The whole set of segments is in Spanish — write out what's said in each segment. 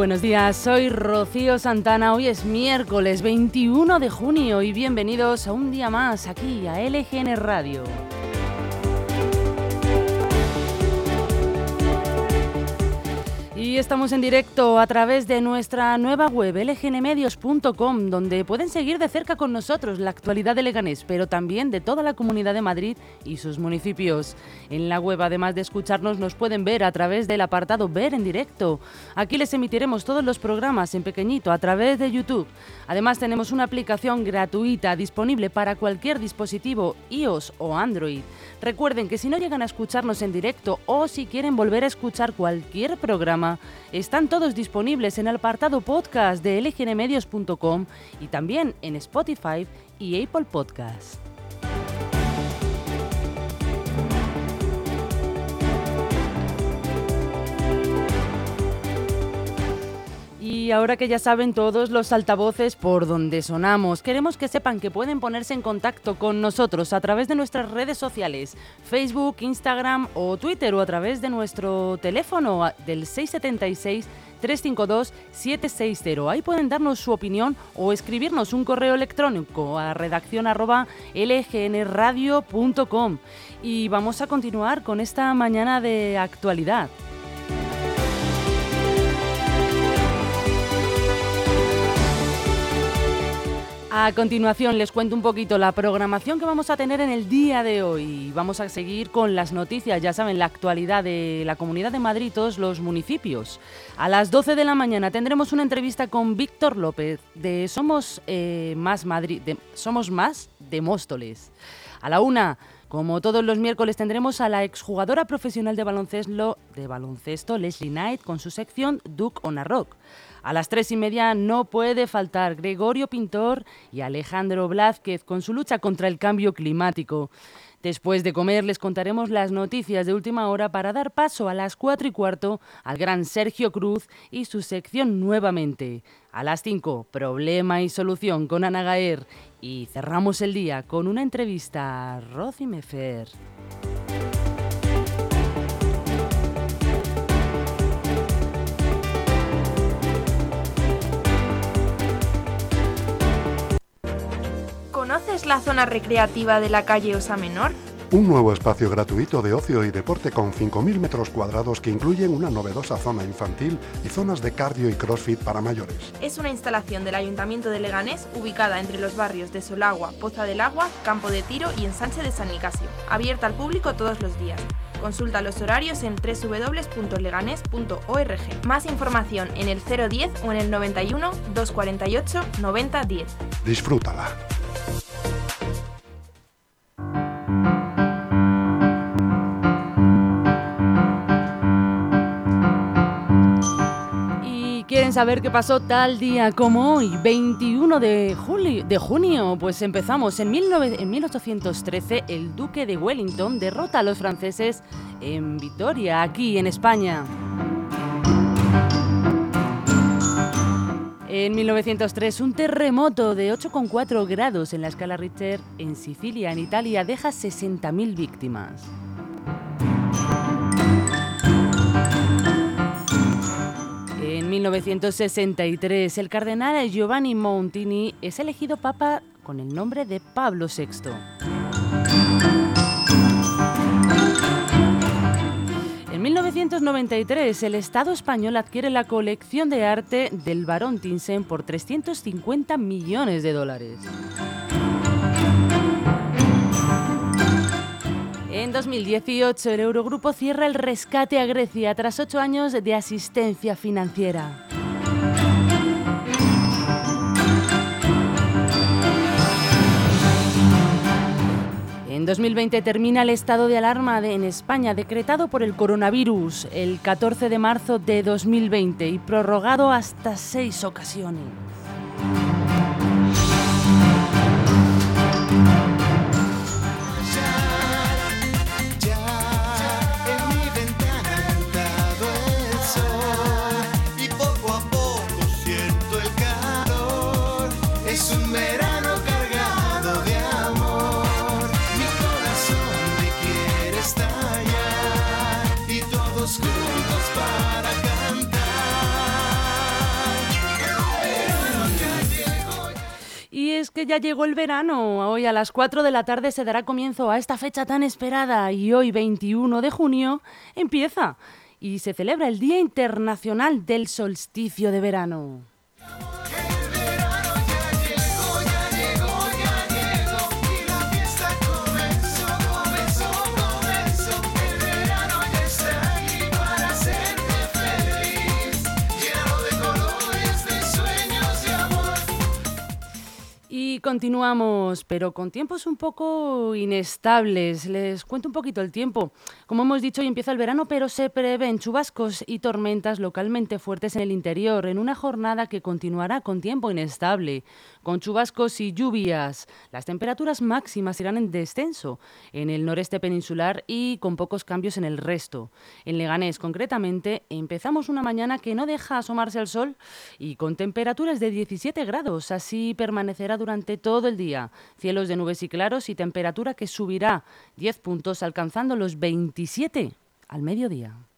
Buenos días, soy Rocío Santana. Hoy es miércoles 21 de junio y bienvenidos a un día más aquí a LGN Radio. Estamos en directo a través de nuestra nueva web lgnmedios.com, donde pueden seguir de cerca con nosotros la actualidad de Leganés, pero también de toda la comunidad de Madrid y sus municipios. En la web, además de escucharnos, nos pueden ver a través del apartado Ver en directo. Aquí les emitiremos todos los programas en pequeñito a través de YouTube. Además, tenemos una aplicación gratuita disponible para cualquier dispositivo iOS o Android. Recuerden que si no llegan a escucharnos en directo o si quieren volver a escuchar cualquier programa, están todos disponibles en el apartado podcast de lgnmedios.com y también en Spotify y Apple Podcast. Y ahora que ya saben todos los altavoces por donde sonamos, queremos que sepan que pueden ponerse en contacto con nosotros a través de nuestras redes sociales, Facebook, Instagram o Twitter o a través de nuestro teléfono del 676 352-760. Ahí pueden darnos su opinión o escribirnos un correo electrónico a redacción. Y vamos a continuar con esta mañana de actualidad. A continuación les cuento un poquito la programación que vamos a tener en el día de hoy. Vamos a seguir con las noticias, ya saben, la actualidad de la Comunidad de Madrid y todos los municipios. A las 12 de la mañana tendremos una entrevista con Víctor López de Somos eh, Más Madrid, Somos Más de Móstoles. A la una como todos los miércoles tendremos a la exjugadora profesional de baloncesto, Leslie Knight con su sección Duke on a Rock. A las tres y media no puede faltar Gregorio Pintor y Alejandro Blázquez con su lucha contra el cambio climático. Después de comer les contaremos las noticias de última hora para dar paso a las cuatro y cuarto al gran Sergio Cruz y su sección nuevamente. A las cinco, problema y solución con Ana Gaer. Y cerramos el día con una entrevista a Rosy Mefer. ¿Conoces la zona recreativa de la calle Osa Menor? Un nuevo espacio gratuito de ocio y deporte con 5.000 metros cuadrados que incluyen una novedosa zona infantil y zonas de cardio y crossfit para mayores. Es una instalación del Ayuntamiento de Leganés ubicada entre los barrios de Solagua, Poza del Agua, Campo de Tiro y Ensanche de San Nicasio. Abierta al público todos los días. Consulta los horarios en www.leganes.org. Más información en el 010 o en el 91 248 9010. Disfrútala. Quieren saber qué pasó tal día como hoy, 21 de, julio, de junio, pues empezamos. En, 1813 el duque de Wellington derrota a los franceses en Vitoria, aquí en España. En 1903, un terremoto de 8,4 grados en la escala Richter en Sicilia, en Italia, deja 60.000 víctimas. 1963, el cardenal Giovanni Montini es elegido papa con el nombre de Pablo VI. En 1993, el Estado español adquiere la colección de arte del Barón Thyssen por 350 millones de dólares. En 2018, el Eurogrupo cierra el rescate a Grecia tras ocho años de asistencia financiera. En 2020 termina el estado de alarma en España decretado por el coronavirus el 14 de marzo de 2020 y prorrogado hasta seis ocasiones. Ya llegó el verano. Hoy a las 4 de la tarde se dará comienzo a esta fecha tan esperada y hoy 21 de junio empieza y se celebra el Día Internacional del Solsticio de Verano. Continuamos, pero con tiempos un poco inestables. Les cuento un poquito el tiempo. Como hemos dicho, hoy empieza el verano, pero se prevén chubascos y tormentas localmente fuertes en el interior, en una jornada que continuará con tiempo inestable, con chubascos y lluvias. Las temperaturas máximas irán en descenso en el noreste peninsular y con pocos cambios en el resto. En Leganés, concretamente, empezamos una mañana que no deja asomarse al sol y con temperaturas de 17 grados. Así permanecerá durante todo el día. Cielos de nubes y claros y temperatura que subirá 10 puntos alcanzando los 27 al mediodía.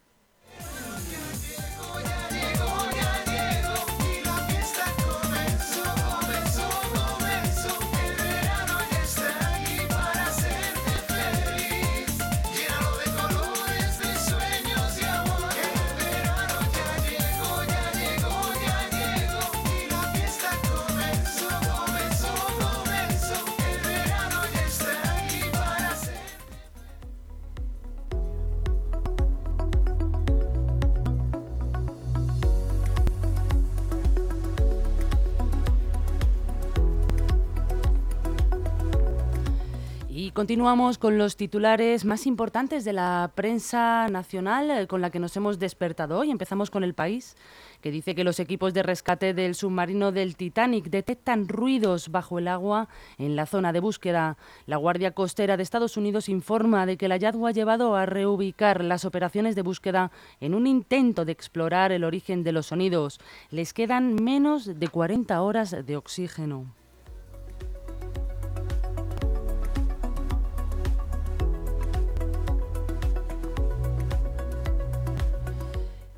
Continuamos con los titulares más importantes de la prensa nacional eh, con la que nos hemos despertado hoy. Empezamos con el país, que dice que los equipos de rescate del submarino del Titanic detectan ruidos bajo el agua en la zona de búsqueda. La Guardia Costera de Estados Unidos informa de que el hallazgo ha llevado a reubicar las operaciones de búsqueda en un intento de explorar el origen de los sonidos. Les quedan menos de 40 horas de oxígeno.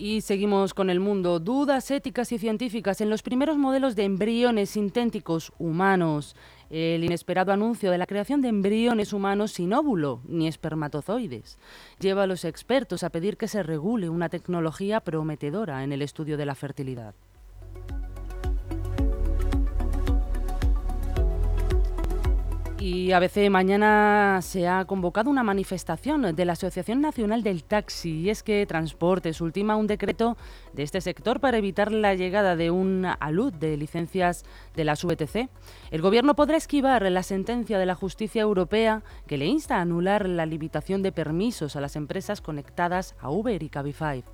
Y seguimos con el mundo. Dudas éticas y científicas en los primeros modelos de embriones sintéticos humanos. El inesperado anuncio de la creación de embriones humanos sin óvulo ni espermatozoides lleva a los expertos a pedir que se regule una tecnología prometedora en el estudio de la fertilidad. Y ABC mañana se ha convocado una manifestación de la Asociación Nacional del Taxi y es que Transportes ultima un decreto de este sector para evitar la llegada de un alud de licencias de la VTC. El Gobierno podrá esquivar la sentencia de la justicia europea que le insta a anular la limitación de permisos a las empresas conectadas a Uber y Cabify.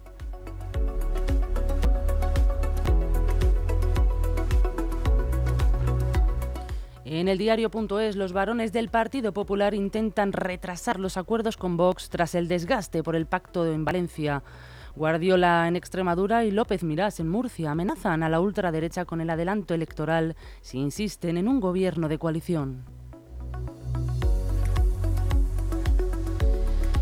En el diario.es, los varones del Partido Popular intentan retrasar los acuerdos con Vox tras el desgaste por el pacto en Valencia. Guardiola en Extremadura y López Mirás en Murcia amenazan a la ultraderecha con el adelanto electoral si insisten en un gobierno de coalición.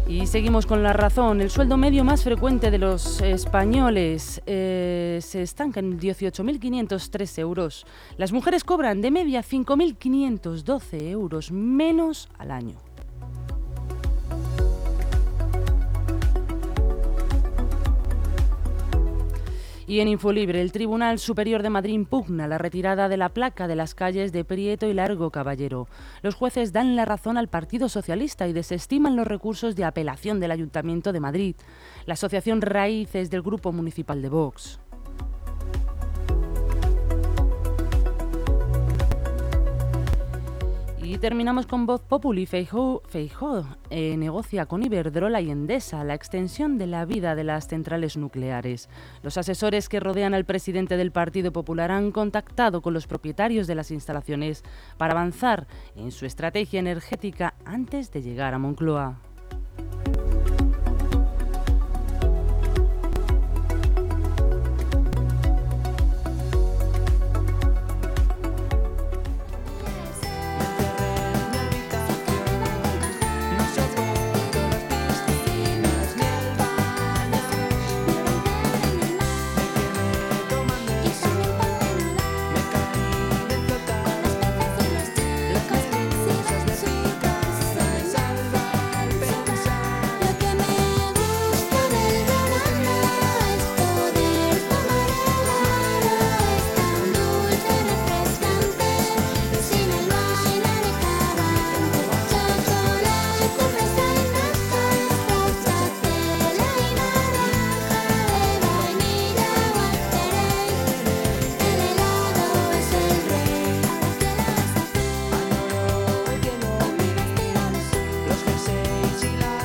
Y seguimos con la razón. El sueldo medio más frecuente de los españoles eh, se estanca en 18.503 euros. Las mujeres cobran de media 5.512 euros menos al año. Y en Infolibre, el Tribunal Superior de Madrid impugna la retirada de la placa de las calles de Prieto y Largo Caballero. Los jueces dan la razón al Partido Socialista y desestiman los recursos de apelación del Ayuntamiento de Madrid. La Asociación Raíces del Grupo Municipal de Vox. Y terminamos con Voz Populi. Feijó, eh, negocia con Iberdrola y Endesa la extensión de la vida de las centrales nucleares. Los asesores que rodean al presidente del Partido Popular han contactado con los propietarios de las instalaciones para avanzar en su estrategia energética antes de llegar a Moncloa.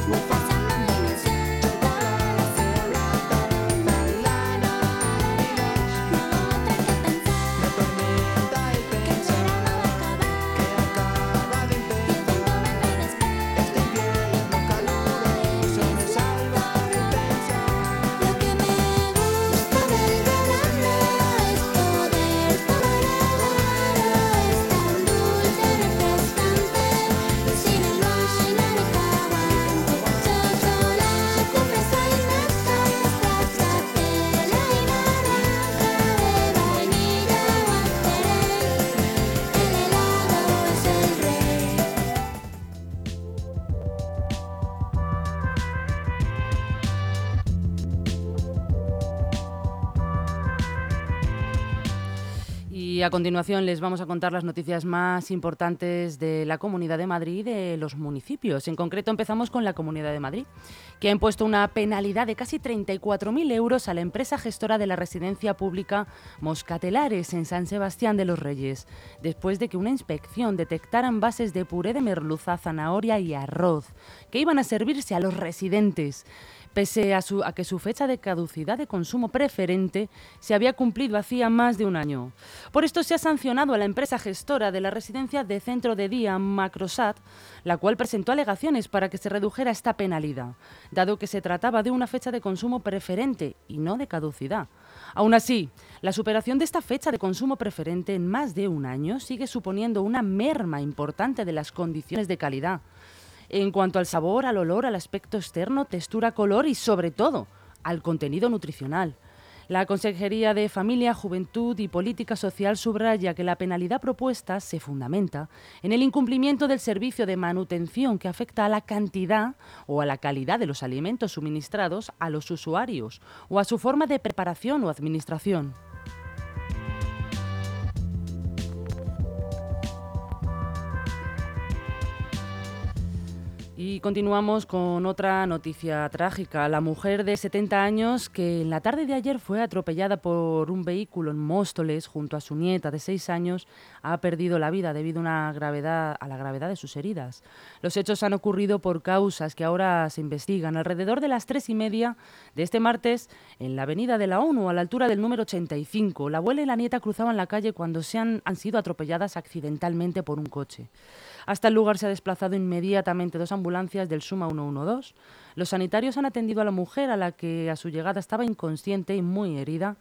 We'll a continuación les vamos a contar las noticias más importantes de la Comunidad de Madrid y de los municipios. En concreto empezamos con la Comunidad de Madrid, que ha impuesto una penalidad de casi 34.000 euros a la empresa gestora de la residencia pública Moscatelares en San Sebastián de los Reyes, después de que una inspección detectara bases de puré de merluza, zanahoria y arroz, que iban a servirse a los residentes pese a, que su fecha de caducidad de consumo preferente se había cumplido hacía más de un año. Por esto se ha sancionado a la empresa gestora de la residencia de centro de día Macrosat, la cual presentó alegaciones para que se redujera esta penalidad, dado que se trataba de una fecha de consumo preferente y no de caducidad. Aún así, la superación de esta fecha de consumo preferente en más de un año sigue suponiendo una merma importante de las condiciones de calidad en cuanto al sabor, al olor, al aspecto externo, textura, color y sobre todo al contenido nutricional. La Consejería de Familia, Juventud y Política Social subraya que la penalidad propuesta se fundamenta en el incumplimiento del servicio de manutención que afecta a la cantidad o a la calidad de los alimentos suministrados a los usuarios o a su forma de preparación o administración. Y continuamos con otra noticia trágica. La mujer de 70 años que en la tarde de ayer fue atropellada por un vehículo en Móstoles junto a su nieta de 6 años ha perdido la vida debido a, una gravedad, a la gravedad de sus heridas. Los hechos han ocurrido por causas que ahora se investigan. Alrededor de las tres y media de este martes, en la avenida de la ONU, a la altura del número 85, la abuela y la nieta cruzaban la calle cuando se han sido atropelladas accidentalmente por un coche. Hasta el lugar se ha desplazado inmediatamente dos ambulancias del Suma 112. Los sanitarios han atendido a la mujer a la que a su llegada estaba inconsciente y muy herida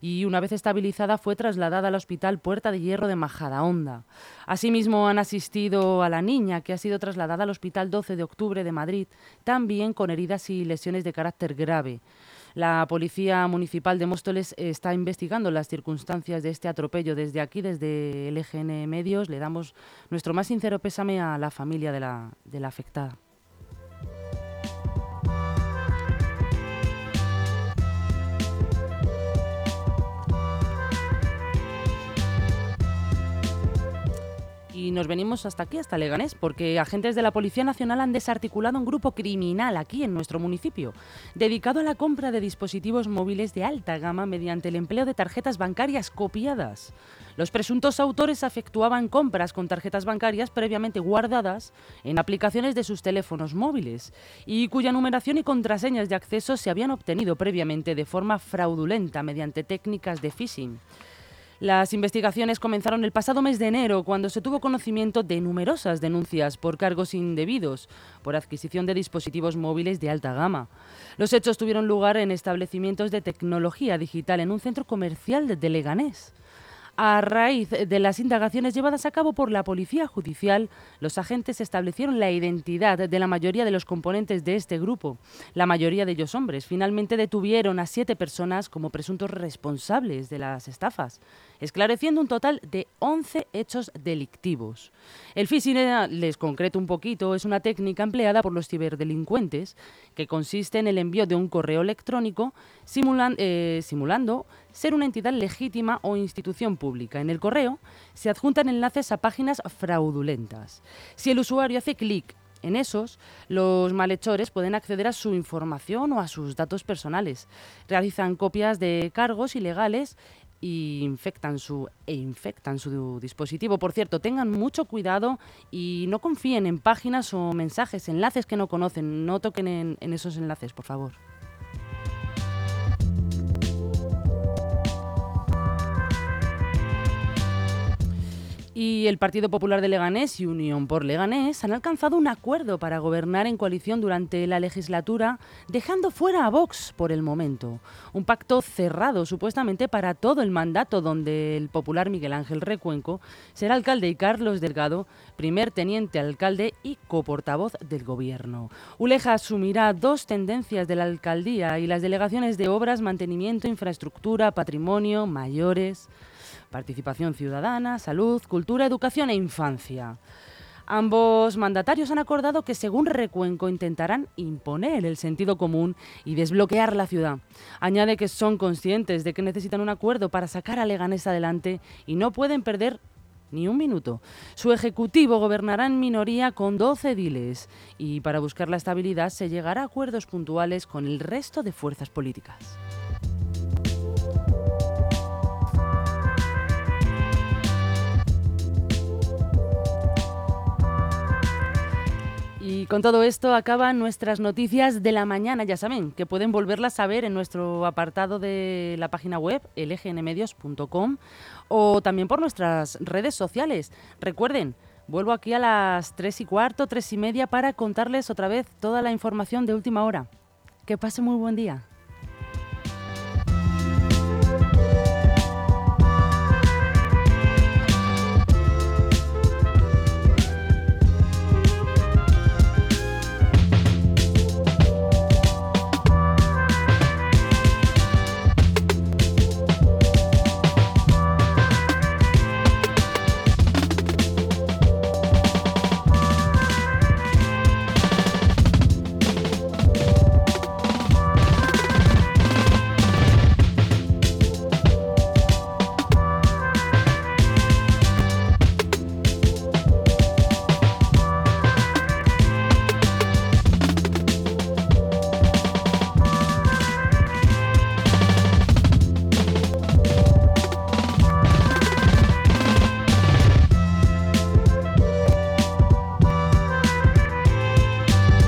y una vez estabilizada fue trasladada al Hospital Puerta de Hierro de Majadahonda. Asimismo han asistido a la niña que ha sido trasladada al Hospital 12 de Octubre de Madrid, también con heridas y lesiones de carácter grave. La Policía Municipal de Móstoles está investigando las circunstancias de este atropello. Desde aquí, desde el EGN Medios, le damos nuestro más sincero pésame a la familia de la, de la afectada. Y nos venimos hasta aquí, hasta Leganés, porque agentes de la Policía Nacional han desarticulado un grupo criminal aquí en nuestro municipio, dedicado a la compra de dispositivos móviles de alta gama mediante el empleo de tarjetas bancarias copiadas. Los presuntos autores efectuaban compras con tarjetas bancarias previamente guardadas en aplicaciones de sus teléfonos móviles y cuya numeración y contraseñas de acceso se habían obtenido previamente de forma fraudulenta mediante técnicas de phishing. Las investigaciones comenzaron el pasado mes de enero, cuando se tuvo conocimiento de numerosas denuncias por cargos indebidos por adquisición de dispositivos móviles de alta gama. Los hechos tuvieron lugar en establecimientos de tecnología digital en un centro comercial de Leganés. A raíz de las indagaciones llevadas a cabo por la Policía Judicial, los agentes establecieron la identidad de la mayoría de los componentes de este grupo, la mayoría de ellos hombres. Finalmente detuvieron a siete personas como presuntos responsables de las estafas esclareciendo un total de 11 hechos delictivos. El phishing, les concreto un poquito, es una técnica empleada por los ciberdelincuentes que consiste en el envío de un correo electrónico eh, simulando ser una entidad legítima o institución pública. En el correo se adjuntan enlaces a páginas fraudulentas. Si el usuario hace clic en esos, los malhechores pueden acceder a su información o a sus datos personales. Realizan copias de cargos ilegales y infectan su, e infectan su dispositivo. Por cierto, tengan mucho cuidado y no confíen en páginas o mensajes, enlaces que no conocen. No toquen en esos enlaces, por favor. Y el Partido Popular de Leganés y Unión por Leganés han alcanzado un acuerdo para gobernar en coalición durante la legislatura, dejando fuera a Vox por el momento. Un pacto cerrado supuestamente para todo el mandato donde el popular Miguel Ángel Recuenco será alcalde y Carlos Delgado, primer teniente alcalde y coportavoz del gobierno. Uleja asumirá dos tendencias de la alcaldía y las delegaciones de obras, mantenimiento, infraestructura, patrimonio, mayores participación ciudadana, salud, cultura, educación e infancia. Ambos mandatarios han acordado que, según Recuenco, intentarán imponer el sentido común y desbloquear la ciudad. Añade que son conscientes de que necesitan un acuerdo para sacar a Leganés adelante y no pueden perder ni un minuto. Su ejecutivo gobernará en minoría con 12 ediles y para buscar la estabilidad se llegará a acuerdos puntuales con el resto de fuerzas políticas. Y con todo esto acaban nuestras noticias de la mañana, ya saben, que pueden volverlas a ver en nuestro apartado de la página web, lgnmedios.com, o también por nuestras redes sociales. Recuerden, vuelvo aquí a las tres y cuarto, tres y media, para contarles otra vez toda la información de última hora. Que pase muy buen día.